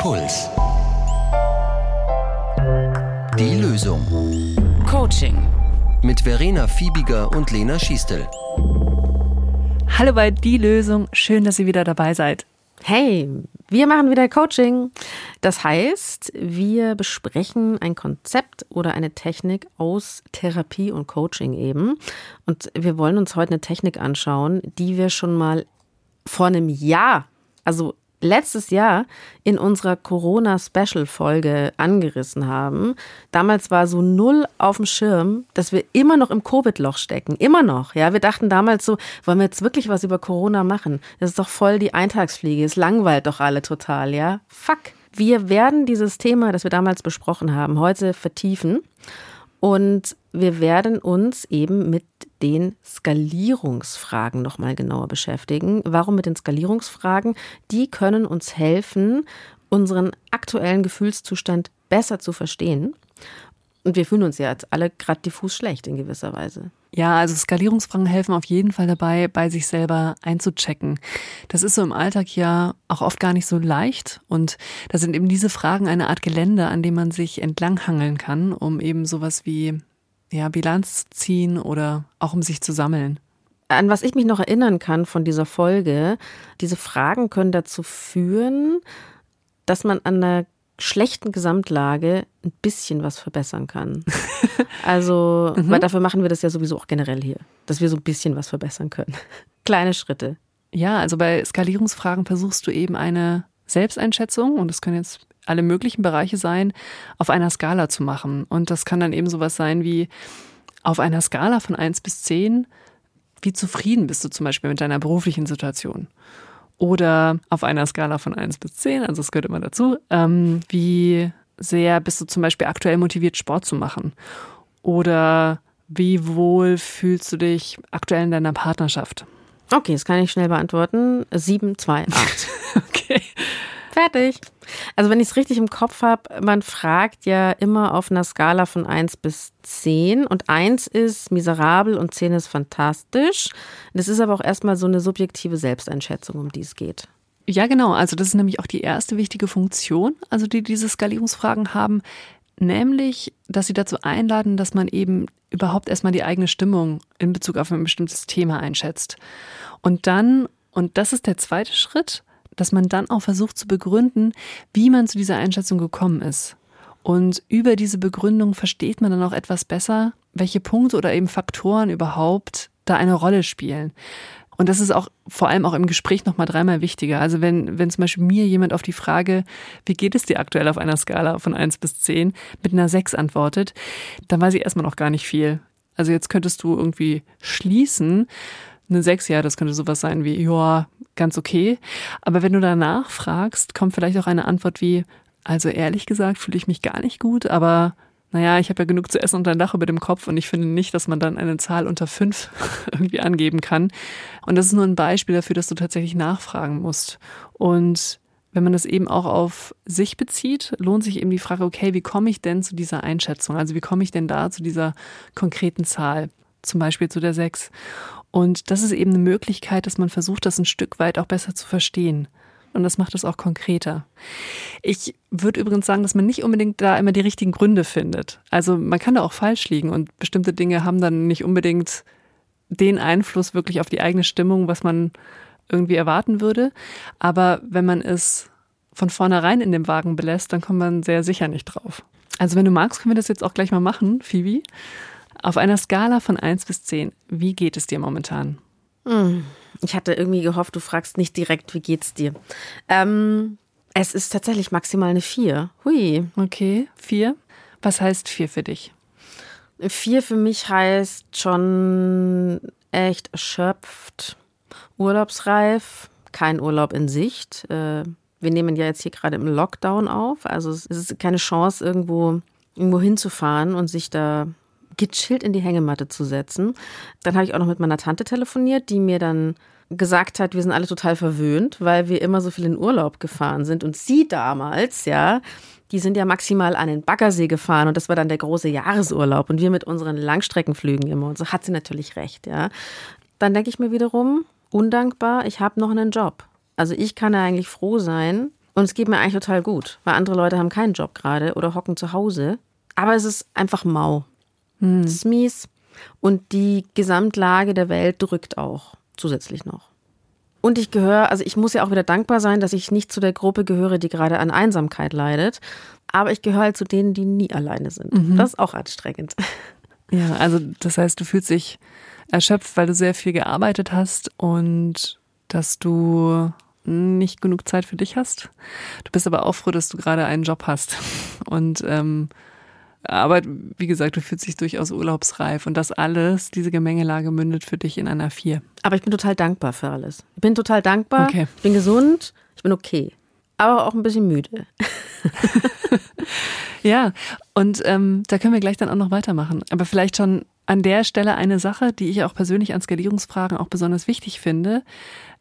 Puls. Die Lösung. Coaching. Mit Verena Fiebiger und Lena Schiestel. Hallo bei Die Lösung. Schön, dass ihr wieder dabei seid. Hey, wir machen wieder Coaching. Das heißt, wir besprechen ein Konzept oder eine Technik aus Therapie und Coaching eben. Und wir wollen uns heute eine Technik anschauen, die wir schon mal vor einem Jahr, also letztes Jahr in unserer Corona-Special-Folge angerissen haben. Damals war so null auf dem Schirm, dass wir immer noch im Covid-Loch stecken. Immer noch. Ja, wir dachten damals so, wollen wir jetzt wirklich was über Corona machen? Das ist doch voll die Eintagsfliege. Es langweilt doch alle total, ja? Fuck. Wir werden dieses Thema, das wir damals besprochen haben, heute vertiefen. Und wir werden uns eben mit den Skalierungsfragen nochmal genauer beschäftigen. Warum mit den Skalierungsfragen? Die können uns helfen, unseren aktuellen Gefühlszustand besser zu verstehen. Und wir fühlen uns ja jetzt alle gerade diffus schlecht in gewisser Weise. Ja, also Skalierungsfragen helfen auf jeden Fall dabei, bei sich selber einzuchecken. Das ist so im Alltag ja auch oft gar nicht so leicht. Und da sind eben diese Fragen eine Art Gelände, an dem man sich entlanghangeln kann, um eben sowas wie ja, Bilanz zu ziehen oder auch um sich zu sammeln. An was ich mich noch erinnern kann von dieser Folge, diese Fragen können dazu führen, dass man an einer schlechten Gesamtlage ein bisschen was verbessern kann. Also, mhm. weil dafür machen wir das ja sowieso auch generell hier, dass wir so ein bisschen was verbessern können. Kleine Schritte. Ja, also bei Skalierungsfragen versuchst du eben eine Selbsteinschätzung, und das können jetzt alle möglichen Bereiche sein, auf einer Skala zu machen. Und das kann dann eben sowas sein wie auf einer Skala von 1 bis 10, wie zufrieden bist du zum Beispiel mit deiner beruflichen Situation? Oder auf einer Skala von 1 bis 10, also es gehört immer dazu, ähm, wie sehr bist du zum Beispiel aktuell motiviert, Sport zu machen? Oder wie wohl fühlst du dich aktuell in deiner Partnerschaft? Okay, das kann ich schnell beantworten. 7, 2, 8. okay. Fertig. Also wenn ich es richtig im Kopf habe, man fragt ja immer auf einer Skala von 1 bis 10 und 1 ist miserabel und 10 ist fantastisch. Das ist aber auch erstmal so eine subjektive Selbsteinschätzung, um die es geht. Ja, genau. Also das ist nämlich auch die erste wichtige Funktion, also die diese Skalierungsfragen haben, nämlich, dass sie dazu einladen, dass man eben überhaupt erstmal die eigene Stimmung in Bezug auf ein bestimmtes Thema einschätzt. Und dann, und das ist der zweite Schritt, dass man dann auch versucht zu begründen, wie man zu dieser Einschätzung gekommen ist. Und über diese Begründung versteht man dann auch etwas besser, welche Punkte oder eben Faktoren überhaupt da eine Rolle spielen. Und das ist auch vor allem auch im Gespräch nochmal dreimal wichtiger. Also wenn, wenn zum Beispiel mir jemand auf die Frage, wie geht es dir aktuell auf einer Skala von eins bis zehn mit einer sechs antwortet, dann weiß ich erstmal noch gar nicht viel. Also jetzt könntest du irgendwie schließen, eine sechs, ja, das könnte sowas sein wie, ja, ganz okay. Aber wenn du danach fragst, kommt vielleicht auch eine Antwort wie, also ehrlich gesagt fühle ich mich gar nicht gut, aber naja, ich habe ja genug zu essen und ein Dach über dem Kopf und ich finde nicht, dass man dann eine Zahl unter fünf irgendwie angeben kann. Und das ist nur ein Beispiel dafür, dass du tatsächlich nachfragen musst. Und wenn man das eben auch auf sich bezieht, lohnt sich eben die Frage, okay, wie komme ich denn zu dieser Einschätzung? Also wie komme ich denn da zu dieser konkreten Zahl? Zum Beispiel zu der sechs. Und das ist eben eine Möglichkeit, dass man versucht, das ein Stück weit auch besser zu verstehen. Und das macht es auch konkreter. Ich würde übrigens sagen, dass man nicht unbedingt da immer die richtigen Gründe findet. Also man kann da auch falsch liegen und bestimmte Dinge haben dann nicht unbedingt den Einfluss wirklich auf die eigene Stimmung, was man irgendwie erwarten würde. Aber wenn man es von vornherein in dem Wagen belässt, dann kommt man sehr sicher nicht drauf. Also wenn du magst, können wir das jetzt auch gleich mal machen, Phoebe. Auf einer Skala von 1 bis 10, wie geht es dir momentan? Hm. Ich hatte irgendwie gehofft, du fragst nicht direkt, wie geht's dir? Ähm, es ist tatsächlich maximal eine 4. Hui. Okay, 4. Was heißt 4 für dich? 4 für mich heißt schon echt erschöpft, urlaubsreif, kein Urlaub in Sicht. Äh, wir nehmen ja jetzt hier gerade im Lockdown auf, also es ist keine Chance, irgendwo, irgendwo hinzufahren und sich da gechillt in die Hängematte zu setzen. Dann habe ich auch noch mit meiner Tante telefoniert, die mir dann gesagt hat, wir sind alle total verwöhnt, weil wir immer so viel in Urlaub gefahren sind. Und sie damals, ja, die sind ja maximal an den Baggersee gefahren und das war dann der große Jahresurlaub und wir mit unseren Langstreckenflügen immer. Und so hat sie natürlich recht, ja. Dann denke ich mir wiederum, undankbar, ich habe noch einen Job. Also ich kann ja eigentlich froh sein, Und es geht mir eigentlich total gut, weil andere Leute haben keinen Job gerade oder hocken zu Hause. Aber es ist einfach mau. Hm. Es ist mies. Und die Gesamtlage der Welt drückt auch zusätzlich noch. Und ich gehöre, also ich muss ja auch wieder dankbar sein, dass ich nicht zu der Gruppe gehöre, die gerade an Einsamkeit leidet. Aber ich gehöre halt zu denen, die nie alleine sind. Mhm. Das ist auch anstrengend. Ja, also das heißt, du fühlst dich erschöpft, weil du sehr viel gearbeitet hast und dass du nicht genug Zeit für dich hast. Du bist aber auch froh, dass du gerade einen Job hast. Und ähm, aber wie gesagt, du fühlst dich durchaus urlaubsreif und das alles, diese Gemengelage mündet für dich in einer Vier. Aber ich bin total dankbar für alles. Ich bin total dankbar. Okay. Ich bin gesund. Ich bin okay. Aber auch ein bisschen müde. Ja, und ähm, da können wir gleich dann auch noch weitermachen. Aber vielleicht schon an der Stelle eine Sache, die ich auch persönlich an Skalierungsfragen auch besonders wichtig finde,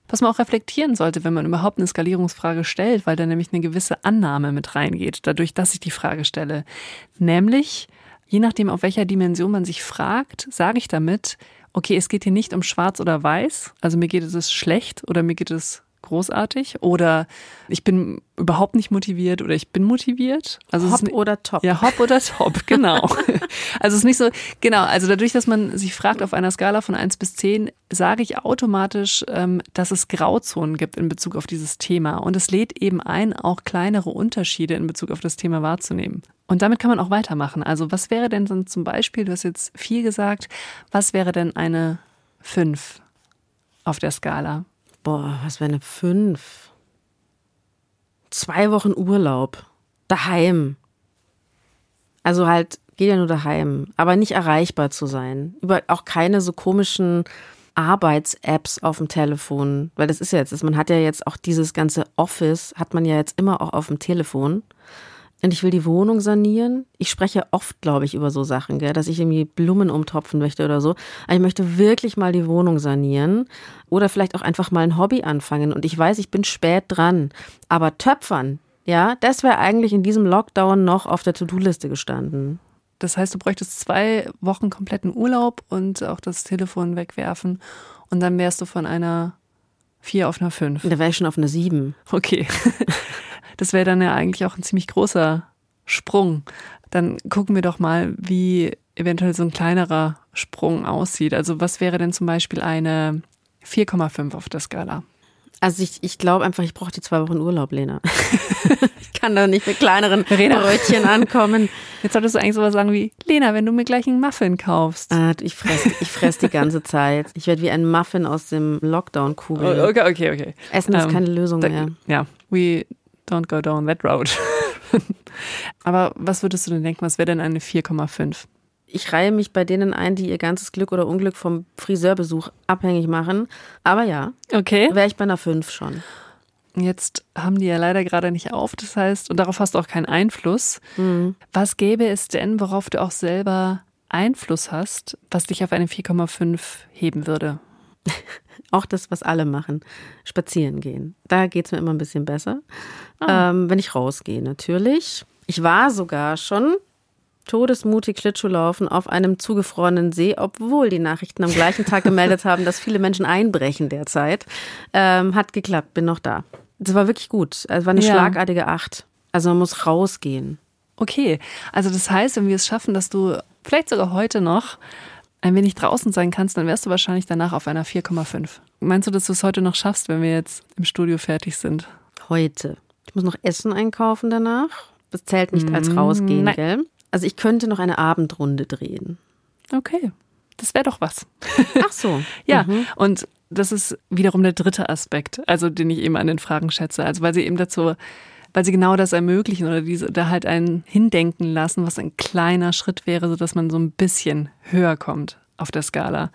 was man auch reflektieren sollte, wenn man überhaupt eine Skalierungsfrage stellt, weil da nämlich eine gewisse Annahme mit reingeht, dadurch, dass ich die Frage stelle. Nämlich, je nachdem, auf welcher Dimension man sich fragt, sage ich damit, okay, es geht hier nicht um schwarz oder weiß, also mir geht es schlecht oder mir geht es großartig oder ich bin überhaupt nicht motiviert oder ich bin motiviert. Also Hopp ist, oder top. ja, hopp oder top, genau. also es ist nicht so, genau, also dadurch, dass man sich fragt auf einer Skala von 1 bis 10, sage ich automatisch, ähm, dass es Grauzonen gibt in Bezug auf dieses Thema. Und es lädt eben ein, auch kleinere Unterschiede in Bezug auf das Thema wahrzunehmen. Und damit kann man auch weitermachen. Also was wäre denn dann zum Beispiel, du hast jetzt viel gesagt, was wäre denn eine 5 auf der Skala? Boah, was wäre eine 5? Zwei Wochen Urlaub. Daheim. Also halt, geht ja nur daheim. Aber nicht erreichbar zu sein. Über auch keine so komischen Arbeits-Apps auf dem Telefon. Weil das ist ja jetzt, man hat ja jetzt auch dieses ganze Office, hat man ja jetzt immer auch auf dem Telefon. Und ich will die Wohnung sanieren. Ich spreche oft, glaube ich, über so Sachen, gell, dass ich irgendwie Blumen umtopfen möchte oder so. Aber ich möchte wirklich mal die Wohnung sanieren oder vielleicht auch einfach mal ein Hobby anfangen. Und ich weiß, ich bin spät dran. Aber Töpfern, ja, das wäre eigentlich in diesem Lockdown noch auf der To-Do-Liste gestanden. Das heißt, du bräuchtest zwei Wochen kompletten Urlaub und auch das Telefon wegwerfen. Und dann wärst du von einer 4 auf einer 5. Da wäre ich schon auf eine 7. Okay. Das wäre dann ja eigentlich auch ein ziemlich großer Sprung. Dann gucken wir doch mal, wie eventuell so ein kleinerer Sprung aussieht. Also was wäre denn zum Beispiel eine 4,5 auf der Skala? Also ich, ich glaube einfach, ich brauche die zwei Wochen Urlaub, Lena. ich kann da nicht mit kleineren. Brötchen ankommen. Jetzt solltest du eigentlich sowas sagen wie, Lena, wenn du mir gleich einen Muffin kaufst. Ah, ich fress, ich fress die ganze Zeit. Ich werde wie ein Muffin aus dem Lockdown-Kugel. Oh, okay, okay, okay. Essen ist Ähm, keine Lösung Da, mehr. ja, we don't go down that road. Aber was würdest du denn denken, was wäre denn eine 4,5? Ich reihe mich bei denen ein, die ihr ganzes Glück oder Unglück vom Friseurbesuch abhängig machen. Aber ja, Okay. wäre ich bei einer 5 schon. Jetzt haben die ja leider gerade nicht auf, das heißt, und darauf hast du auch keinen Einfluss. Was gäbe es denn, worauf du auch selber Einfluss hast, was dich auf eine 4,5 heben würde? Auch das, was alle machen. Spazieren gehen. Da geht es mir immer ein bisschen besser. Ähm, wenn ich rausgehe, natürlich. Ich war sogar schon todesmutig Schlittschuhlaufen auf einem zugefrorenen See, obwohl die Nachrichten am gleichen Tag gemeldet haben, dass viele Menschen einbrechen derzeit. Ähm, hat geklappt, bin noch da. Das war wirklich gut. Es war eine Ja. schlagartige Acht. Also man muss rausgehen. Okay, also das heißt, wenn wir es schaffen, dass du vielleicht sogar heute noch ein wenig draußen sein kannst, dann wärst du wahrscheinlich danach auf einer 4,5. Meinst du, dass du es heute noch schaffst, wenn wir jetzt im Studio fertig sind? Heute. Ich muss noch Essen einkaufen danach. Das zählt nicht als rausgehen, nein. gell? Also ich könnte noch eine Abendrunde drehen. Okay, das wäre doch was. Ach so. Ja, und das ist wiederum der dritte Aspekt, also den ich eben an den Fragen schätze. Also weil sie eben dazu, weil sie genau das ermöglichen oder diese da halt einen hindenken lassen, was ein kleiner Schritt wäre, sodass man so ein bisschen höher kommt auf der Skala.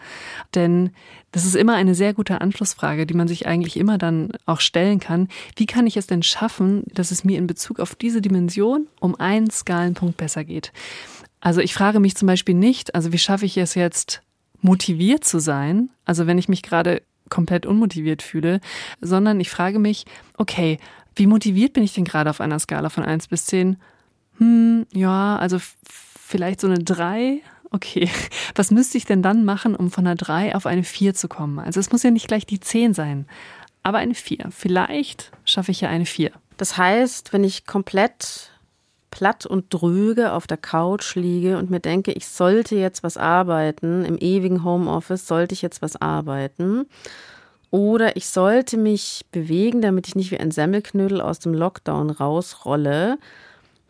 Denn das ist immer eine sehr gute Anschlussfrage, die man sich eigentlich immer dann auch stellen kann. Wie kann ich es denn schaffen, dass es mir in Bezug auf diese Dimension um einen Skalenpunkt besser geht? Also ich frage mich zum Beispiel nicht, also wie schaffe ich es jetzt, motiviert zu sein, also wenn ich mich gerade komplett unmotiviert fühle, sondern ich frage mich, okay, wie motiviert bin ich denn gerade auf einer Skala von 1 bis 10? Hm, ja, also vielleicht so eine 3. Okay, was müsste ich denn dann machen, um von einer 3 auf eine 4 zu kommen? Also es muss ja nicht gleich die 10 sein. aber eine 4. Vielleicht schaffe ich ja eine 4. Das heißt, wenn ich komplett platt und dröge auf der Couch liege und mir denke, ich sollte jetzt was arbeiten, im ewigen Homeoffice sollte ich jetzt was arbeiten. Oder ich sollte mich bewegen, damit ich nicht wie ein Semmelknödel aus dem Lockdown rausrolle.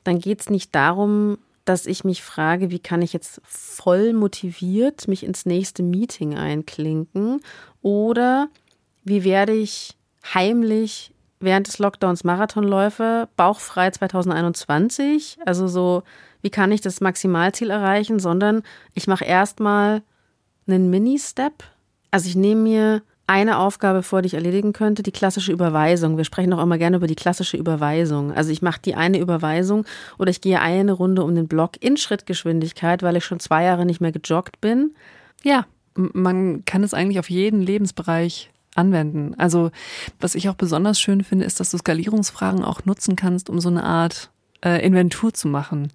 Dann geht es nicht darum, dass ich mich frage, wie kann ich jetzt voll motiviert mich ins nächste Meeting einklinken oder wie werde ich heimlich während des Lockdowns Marathonläufe, bauchfrei 2021, also so, wie kann ich das Maximalziel erreichen, sondern ich mache erstmal einen Mini-Step. Also ich nehme mir eine Aufgabe vor, die ich erledigen könnte, die klassische Überweisung. Wir sprechen auch immer gerne über die klassische Überweisung. Also ich mache die eine Überweisung oder ich gehe eine Runde um den Block in Schrittgeschwindigkeit, weil ich schon zwei Jahre nicht mehr gejoggt bin. Ja, man kann es eigentlich auf jeden Lebensbereich anwenden. Also was ich auch besonders schön finde, ist, dass du Skalierungsfragen auch nutzen kannst, um so eine Art äh, Inventur zu machen.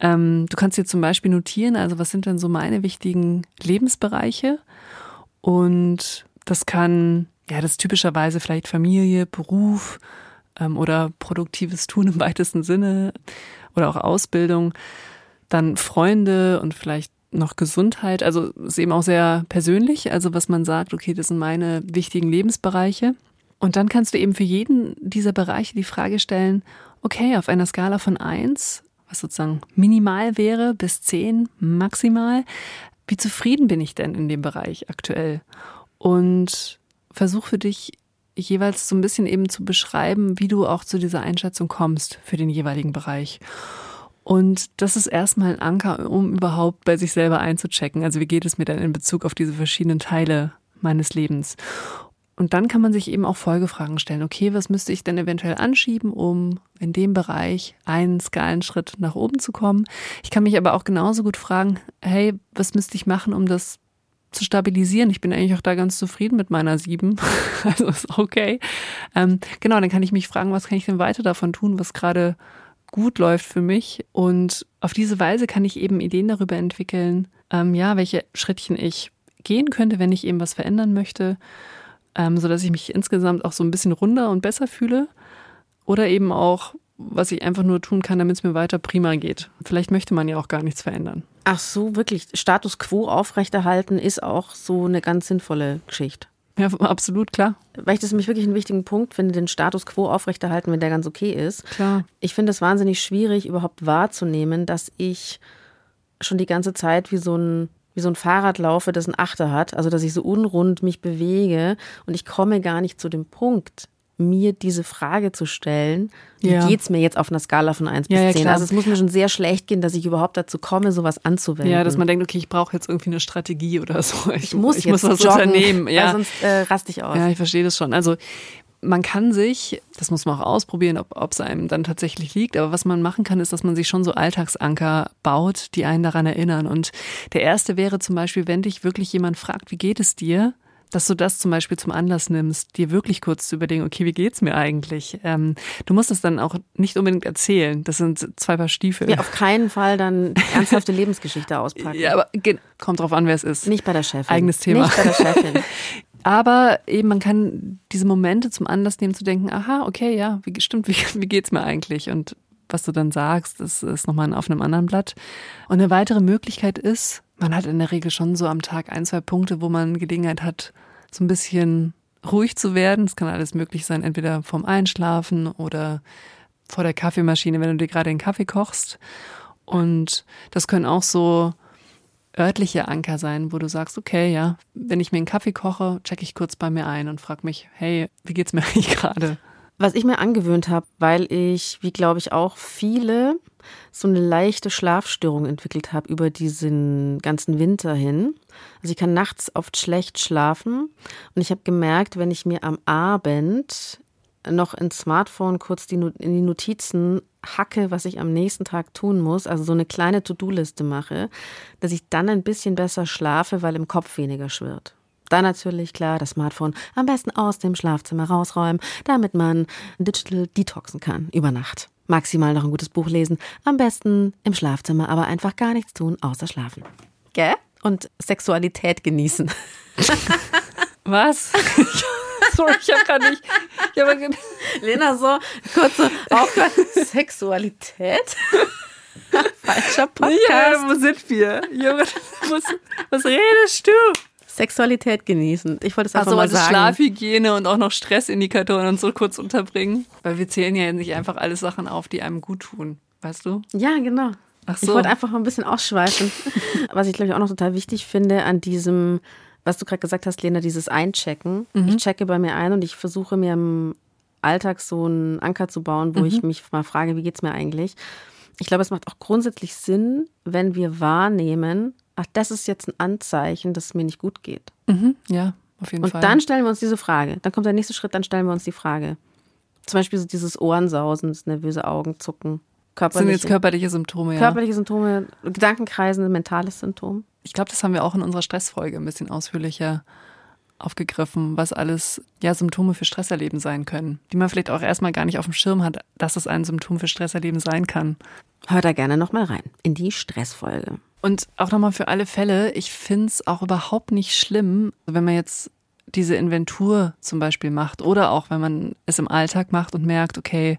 Ähm, du kannst dir zum Beispiel notieren, also was sind denn so meine wichtigen Lebensbereiche? Und das kann, ja, das typischerweise vielleicht Familie, Beruf ähm, oder produktives Tun im weitesten Sinne oder auch Ausbildung. Dann Freunde und vielleicht noch Gesundheit. Also ist eben auch sehr persönlich, also was man sagt, okay, das sind meine wichtigen Lebensbereiche. Und dann kannst du eben für jeden dieser Bereiche die Frage stellen, okay, auf einer Skala von eins, was sozusagen minimal wäre, bis zehn maximal, wie zufrieden bin ich denn in dem Bereich aktuell? Und versuch für dich jeweils so ein bisschen eben zu beschreiben, wie du auch zu dieser Einschätzung kommst für den jeweiligen Bereich. Und das ist erstmal ein Anker, um überhaupt bei sich selber einzuchecken. Also wie geht es mir denn in Bezug auf diese verschiedenen Teile meines Lebens? Und dann kann man sich eben auch Folgefragen stellen. Okay, was müsste ich denn eventuell anschieben, um in dem Bereich einen Skalenschritt nach oben zu kommen? Ich kann mich aber auch genauso gut fragen, hey, was müsste ich machen, um das zu stabilisieren? Ich bin eigentlich auch da ganz zufrieden mit meiner sieben. also ist okay. Ähm, genau, dann kann ich mich fragen, was kann ich denn weiter davon tun, was gerade gut läuft für mich. Und auf diese Weise kann ich eben Ideen darüber entwickeln, ähm, ja, welche Schrittchen ich gehen könnte, wenn ich eben was verändern möchte, ähm, sodass ich mich insgesamt auch so ein bisschen runder und besser fühle. Oder eben auch, was ich einfach nur tun kann, damit es mir weiter prima geht. Vielleicht möchte man ja auch gar nichts verändern. Ach so, wirklich. Status quo aufrechterhalten ist auch so eine ganz sinnvolle Geschichte. Ja, absolut, klar. Weil ich das nämlich wirklich einen wichtigen Punkt finde, den Status quo aufrechterhalten, wenn der ganz okay ist. Klar. Ich finde es wahnsinnig schwierig, überhaupt wahrzunehmen, dass ich schon die ganze Zeit wie so ein wie so ein Fahrrad laufe, das ein Achter hat, also dass ich so unrund mich bewege und ich komme gar nicht zu dem Punkt, mir diese Frage zu stellen, wie ja. es mir jetzt auf einer Skala von 1 bis ja, 10? Ja, also es muss mir schon sehr schlecht gehen, dass ich überhaupt dazu komme, sowas anzuwenden. Ja, dass man denkt, okay, ich brauche jetzt irgendwie eine Strategie oder so. Ich, ich muss, ich muss was joggen, unternehmen. Ja. sonst äh, raste ich aus. Ja, ich verstehe das schon. Also man kann sich, das muss man auch ausprobieren, ob es einem dann tatsächlich liegt, aber was man machen kann, ist, dass man sich schon so Alltagsanker baut, die einen daran erinnern. Und der erste wäre zum Beispiel, wenn dich wirklich jemand fragt, wie geht es dir? Dass du das zum Beispiel zum Anlass nimmst, dir wirklich kurz zu überlegen, okay, wie geht's mir eigentlich? Ähm, du musst es dann auch nicht unbedingt erzählen. Das sind zwei Paar Stiefel. Ja, auf keinen Fall dann ernsthafte Lebensgeschichte auspacken. Ja, aber kommt drauf an, wer es ist. Nicht bei der Chefin. Eigenes Thema. Nicht bei der Chefin. Aber eben, man kann diese Momente zum Anlass nehmen, zu denken, aha, okay, ja, wie, stimmt, wie, wie geht's mir eigentlich? Und was du dann sagst, das ist nochmal auf einem anderen Blatt. Und eine weitere Möglichkeit ist, man hat in der Regel schon so am Tag ein, zwei Punkte, wo man Gelegenheit hat, so ein bisschen ruhig zu werden. Es kann alles möglich sein, entweder vorm Einschlafen oder vor der Kaffeemaschine, wenn du dir gerade den Kaffee kochst. Und das können auch so örtliche Anker sein, wo du sagst, okay, ja, wenn ich mir einen Kaffee koche, checke ich kurz bei mir ein und frage mich, hey, wie geht's mir eigentlich gerade? Was ich mir angewöhnt habe, weil ich, wie glaube ich auch viele, so eine leichte Schlafstörung entwickelt habe über diesen ganzen Winter hin. Also ich kann nachts oft schlecht schlafen und ich habe gemerkt, wenn ich mir am Abend noch ins Smartphone kurz die, in die Notizen hacke, was ich am nächsten Tag tun muss, also so eine kleine To-Do-Liste mache, dass ich dann ein bisschen besser schlafe, weil im Kopf weniger schwirrt. Dann natürlich klar das Smartphone am besten aus dem Schlafzimmer rausräumen, damit man digital detoxen kann über Nacht. Maximal noch ein gutes Buch lesen, am besten im Schlafzimmer, aber einfach gar nichts tun, außer schlafen. Gell? Und Sexualität genießen. Was? Sorry, ich habe gerade nicht. Ich hab grad, Lena, so kurze Aufgabe. Sexualität? Falscher Podcast. ja, wo sind wir? Junge, was, was redest du? Sexualität genießen. Ich wollte es einfach Also, mal also sagen. Schlafhygiene und auch noch Stressindikatoren und so kurz unterbringen. Weil wir zählen ja nicht einfach alles Sachen auf, die einem gut tun. Weißt du? Ja, genau. Ach Ich so. wollte einfach mal ein bisschen ausschweifen. Was ich, glaube ich, auch noch total wichtig finde an diesem, was du gerade gesagt hast, Lena, dieses Einchecken. Mhm. Ich checke bei mir ein und ich versuche mir im Alltag so einen Anker zu bauen, wo Mhm. ich mich mal frage, wie geht's mir eigentlich? Ich glaube, es macht auch grundsätzlich Sinn, wenn wir wahrnehmen, ach, das ist jetzt ein Anzeichen, dass es mir nicht gut geht. Mhm, ja, auf jeden Und Fall. dann stellen wir uns diese Frage. Dann kommt der nächste Schritt, dann stellen wir uns die Frage. Zum Beispiel so dieses Ohrensausen, das nervöse Augenzucken, das sind jetzt körperliche, Symptome, ja. körperliche Symptome, Gedankenkreisen, mentales Symptom. Ich glaube, das haben wir auch in unserer Stressfolge ein bisschen ausführlicher aufgegriffen, was alles ja Symptome für Stresserleben sein können, die man vielleicht auch erstmal gar nicht auf dem Schirm hat, dass es ein Symptom für Stresserleben sein kann. Hört da gerne nochmal rein in die Stressfolge. Und auch nochmal für alle Fälle, ich finde es auch überhaupt nicht schlimm, wenn man jetzt diese Inventur zum Beispiel macht oder auch wenn man es im Alltag macht und merkt, okay,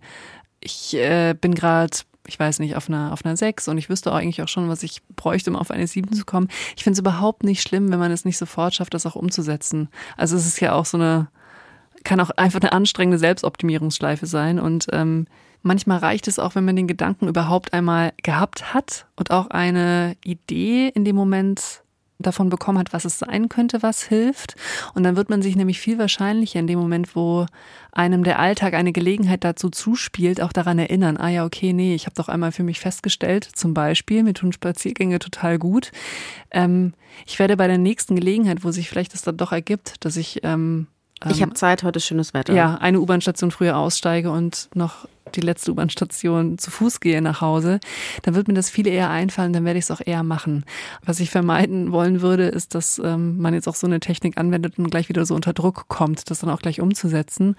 ich äh, bin gerade, ich weiß nicht, auf einer, auf einer 6 und ich wüsste auch eigentlich auch schon, was ich bräuchte, um auf eine 7 zu kommen. Ich finde es überhaupt nicht schlimm, wenn man es nicht sofort schafft, das auch umzusetzen. Also es ist ja auch so eine, kann auch einfach eine anstrengende Selbstoptimierungsschleife sein und ähm, manchmal reicht es auch, wenn man den Gedanken überhaupt einmal gehabt hat und auch eine Idee in dem Moment davon bekommen hat, was es sein könnte, was hilft. Und dann wird man sich nämlich viel wahrscheinlicher in dem Moment, wo einem der Alltag eine Gelegenheit dazu zuspielt, auch daran erinnern, ah ja, okay, nee, ich habe doch einmal für mich festgestellt, zum Beispiel, mir tun Spaziergänge total gut. Ähm, ich werde bei der nächsten Gelegenheit, wo sich vielleicht das dann doch ergibt, dass ich ähm, Ich habe Zeit, heute schönes Wetter. ja, eine U-Bahn-Station früher aussteige und noch die letzte U-Bahn-Station zu Fuß gehe nach Hause, dann wird mir das viel eher einfallen, dann werde ich es auch eher machen. Was ich vermeiden wollen würde, ist, dass ähm, man jetzt auch so eine Technik anwendet und gleich wieder so unter Druck kommt, das dann auch gleich umzusetzen.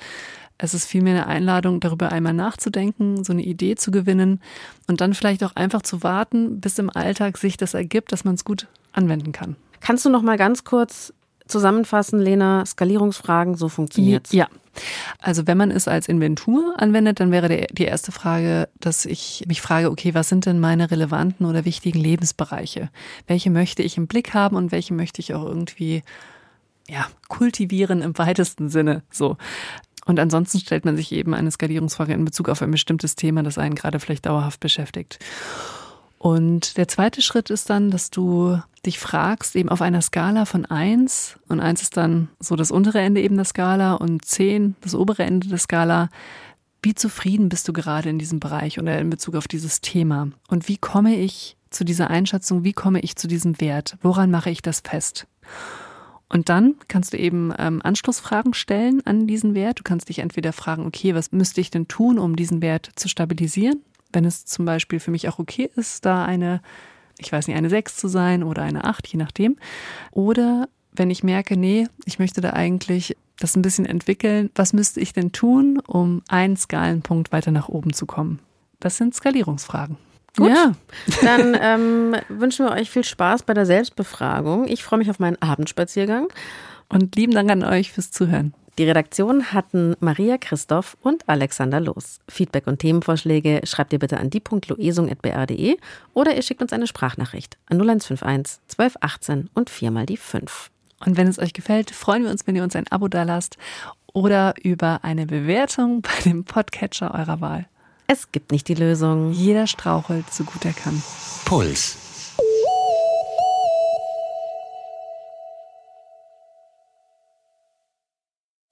Es ist vielmehr eine Einladung, darüber einmal nachzudenken, so eine Idee zu gewinnen und dann vielleicht auch einfach zu warten, bis im Alltag sich das ergibt, dass man es gut anwenden kann. Kannst du noch mal ganz kurz zusammenfassen, Lena, Skalierungsfragen, so funktioniert's. Ja. Also wenn man es als Inventur anwendet, dann wäre der, die erste Frage, dass ich mich frage, okay, was sind denn meine relevanten oder wichtigen Lebensbereiche? Welche möchte ich im Blick haben und welche möchte ich auch irgendwie ja, kultivieren im weitesten Sinne? So. Und ansonsten stellt man sich eben eine Skalierungsfrage in Bezug auf ein bestimmtes Thema, das einen gerade vielleicht dauerhaft beschäftigt. Und der zweite Schritt ist dann, dass du dich fragst, eben auf einer Skala von eins und eins ist dann so das untere Ende eben der Skala und zehn das obere Ende der Skala, wie zufrieden bist du gerade in diesem Bereich oder in Bezug auf dieses Thema? Und wie komme ich zu dieser Einschätzung, wie komme ich zu diesem Wert? Woran mache ich das fest? Und dann kannst du eben ähm, Anschlussfragen stellen an diesen Wert. Du kannst dich entweder fragen, okay, was müsste ich denn tun, um diesen Wert zu stabilisieren? Wenn es zum Beispiel für mich auch okay ist, da eine, ich weiß nicht, eine 6 zu sein oder eine 8, je nachdem. Oder wenn ich merke, nee, ich möchte da eigentlich das ein bisschen entwickeln, was müsste ich denn tun, um einen Skalenpunkt weiter nach oben zu kommen? Das sind Skalierungsfragen. Gut. Ja. Dann ähm, wünschen wir euch viel Spaß bei der Selbstbefragung. Ich freue mich auf meinen Abendspaziergang. Und lieben Dank an euch fürs Zuhören. Die Redaktion hatten Maria Christoph und Alexander Los. Feedback und Themenvorschläge schreibt ihr bitte an die.loesung.br.de oder ihr schickt uns eine Sprachnachricht an 0151 1218 und viermal die 5. Und wenn es euch gefällt, freuen wir uns, wenn ihr uns ein Abo dalasst oder über eine Bewertung bei dem Podcatcher eurer Wahl. Es gibt nicht die Lösung. Jeder strauchelt, so gut er kann. Puls.